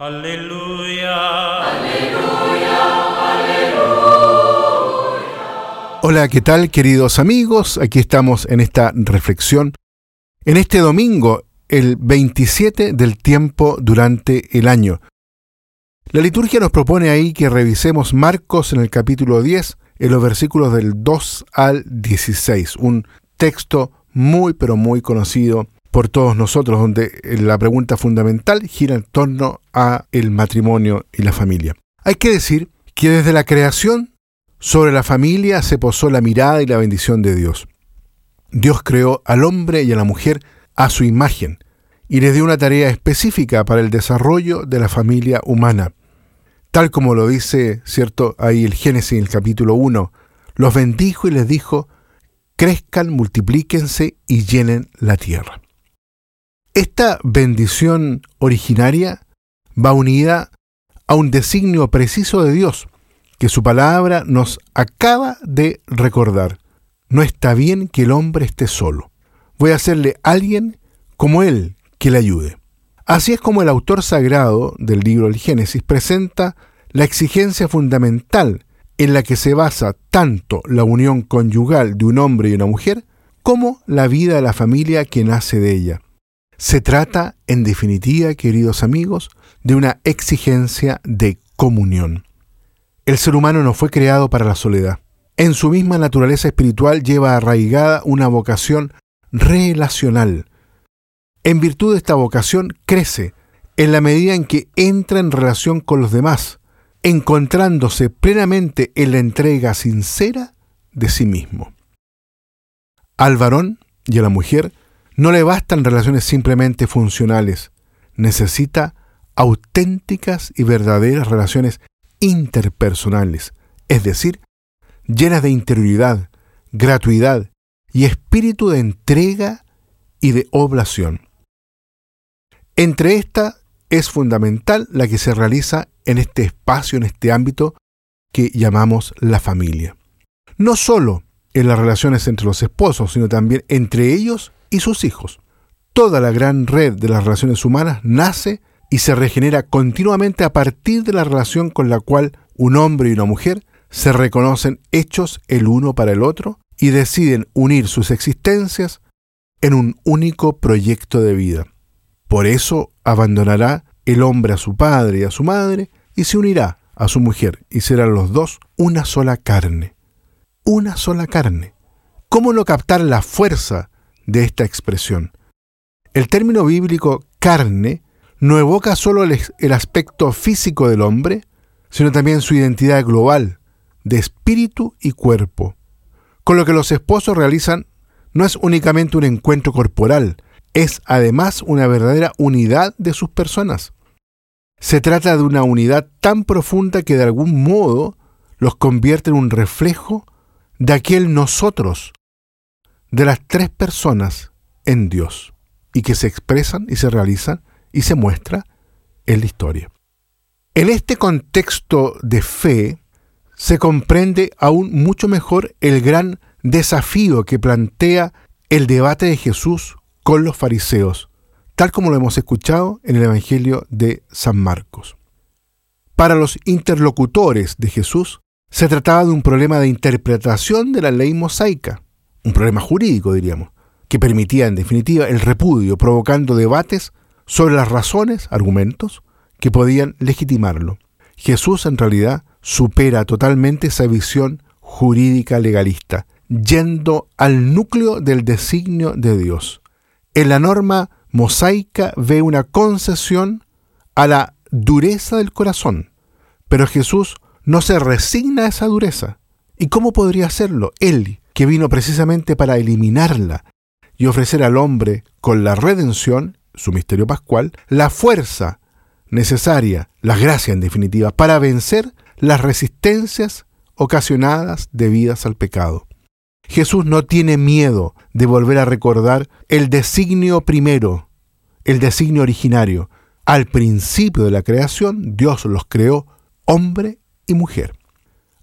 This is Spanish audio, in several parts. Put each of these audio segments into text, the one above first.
Aleluya. Hola, ¿qué tal queridos amigos? Aquí estamos en esta reflexión. En este domingo, el 27 del tiempo durante el año. La liturgia nos propone ahí que revisemos Marcos en el capítulo 10, en los versículos del 2 al 16, un texto muy pero muy conocido por todos nosotros, donde la pregunta fundamental gira en torno a el matrimonio y la familia. Hay que decir que desde la creación sobre la familia se posó la mirada y la bendición de Dios. Dios creó al hombre y a la mujer a su imagen y les dio una tarea específica para el desarrollo de la familia humana. Tal como lo dice, cierto, ahí el Génesis en el capítulo 1, los bendijo y les dijo, crezcan, multiplíquense y llenen la tierra. Esta bendición originaria va unida a un designio preciso de Dios que su palabra nos acaba de recordar. No está bien que el hombre esté solo. Voy a hacerle alguien como él que le ayude. Así es como el autor sagrado del libro del Génesis presenta la exigencia fundamental en la que se basa tanto la unión conyugal de un hombre y una mujer como la vida de la familia que nace de ella. Se trata, en definitiva, queridos amigos, de una exigencia de comunión. El ser humano no fue creado para la soledad. En su misma naturaleza espiritual lleva arraigada una vocación relacional. En virtud de esta vocación crece en la medida en que entra en relación con los demás, encontrándose plenamente en la entrega sincera de sí mismo. Al varón y a la mujer no le bastan relaciones simplemente funcionales, necesita auténticas y verdaderas relaciones interpersonales, es decir, llenas de interioridad, gratuidad y espíritu de entrega y de oblación. Entre estas es fundamental la que se realiza en este espacio, en este ámbito que llamamos la familia. No solo en las relaciones entre los esposos, sino también entre ellos y sus hijos. Toda la gran red de las relaciones humanas nace y se regenera continuamente a partir de la relación con la cual un hombre y una mujer se reconocen hechos el uno para el otro y deciden unir sus existencias en un único proyecto de vida. Por eso abandonará el hombre a su padre y a su madre y se unirá a su mujer y serán los dos una sola carne. Una sola carne. ¿Cómo no captar la fuerza de esta expresión. El término bíblico carne no evoca solo el, aspecto físico del hombre, sino también su identidad global, de espíritu y cuerpo. Con lo que los esposos realizan no es únicamente un encuentro corporal, es además una verdadera unidad de sus personas. Se trata de una unidad tan profunda que de algún modo los convierte en un reflejo de aquel nosotros de las tres personas en Dios y que se expresan y se realizan y se muestra en la historia. En este contexto de fe se comprende aún mucho mejor el gran desafío que plantea el debate de Jesús con los fariseos, tal como lo hemos escuchado en el Evangelio de San Marcos. Para los interlocutores de Jesús, se trataba de un problema de interpretación de la ley mosaica, un problema jurídico, diríamos, que permitía en definitiva el repudio, provocando debates sobre las razones, argumentos, que podían legitimarlo. Jesús en realidad supera totalmente esa visión jurídica legalista, yendo al núcleo del designio de Dios. En la norma mosaica ve una concesión a la dureza del corazón, pero Jesús no se resigna a esa dureza. ¿Y cómo podría hacerlo? Él, que vino precisamente para eliminarla y ofrecer al hombre, con la redención, su misterio pascual, la fuerza necesaria, la gracia en definitiva, para vencer las resistencias ocasionadas debidas al pecado. Jesús no tiene miedo de volver a recordar el designio primero, el designio originario. Al principio de la creación, Dios los creó hombre y mujer.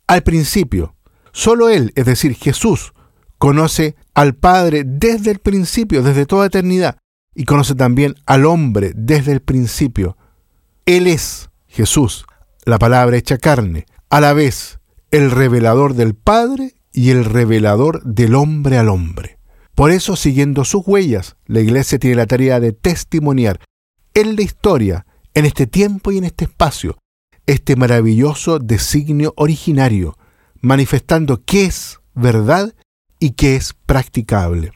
Al principio, Solo Él, es decir, Jesús, conoce al Padre desde el principio, desde toda eternidad, y conoce también al hombre desde el principio. Él es Jesús, la palabra hecha carne, a la vez el revelador del Padre y el revelador del hombre al hombre. Por eso, siguiendo sus huellas, la Iglesia tiene la tarea de testimoniar en la historia, en este tiempo y en este espacio, este maravilloso designio originario, manifestando qué es verdad y qué es practicable.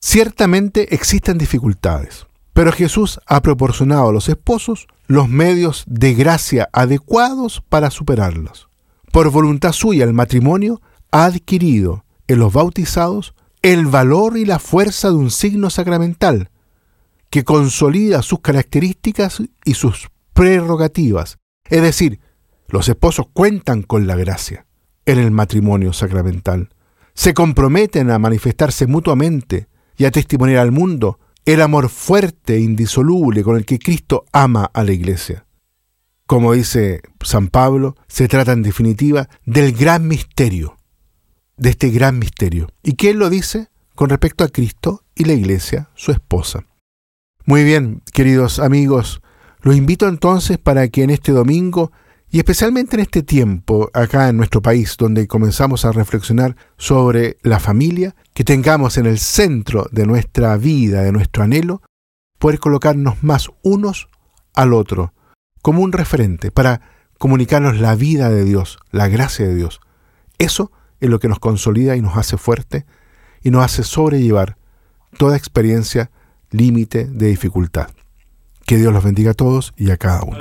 Ciertamente existen dificultades, pero Jesús ha proporcionado a los esposos los medios de gracia adecuados para superarlos. Por voluntad suya el matrimonio ha adquirido en los bautizados el valor y la fuerza de un signo sacramental que consolida sus características y sus prerrogativas. Es decir, los esposos cuentan con la gracia en el matrimonio sacramental. Se comprometen a manifestarse mutuamente y a testimoniar al mundo el amor fuerte e indisoluble con el que Cristo ama a la iglesia. Como dice San Pablo, se trata en definitiva del gran misterio, de este gran misterio. ¿Y quién lo dice? Con respecto a Cristo y la iglesia, su esposa. Muy bien, queridos amigos, los invito entonces para que en este domingo y especialmente en este tiempo, acá en nuestro país, donde comenzamos a reflexionar sobre la familia, que tengamos en el centro de nuestra vida, de nuestro anhelo, poder colocarnos más unos al otro, como un referente, para comunicarnos la vida de Dios, la gracia de Dios. Eso es lo que nos consolida y nos hace fuerte y nos hace sobrellevar toda experiencia, límite de dificultad. Que Dios los bendiga a todos y a cada uno.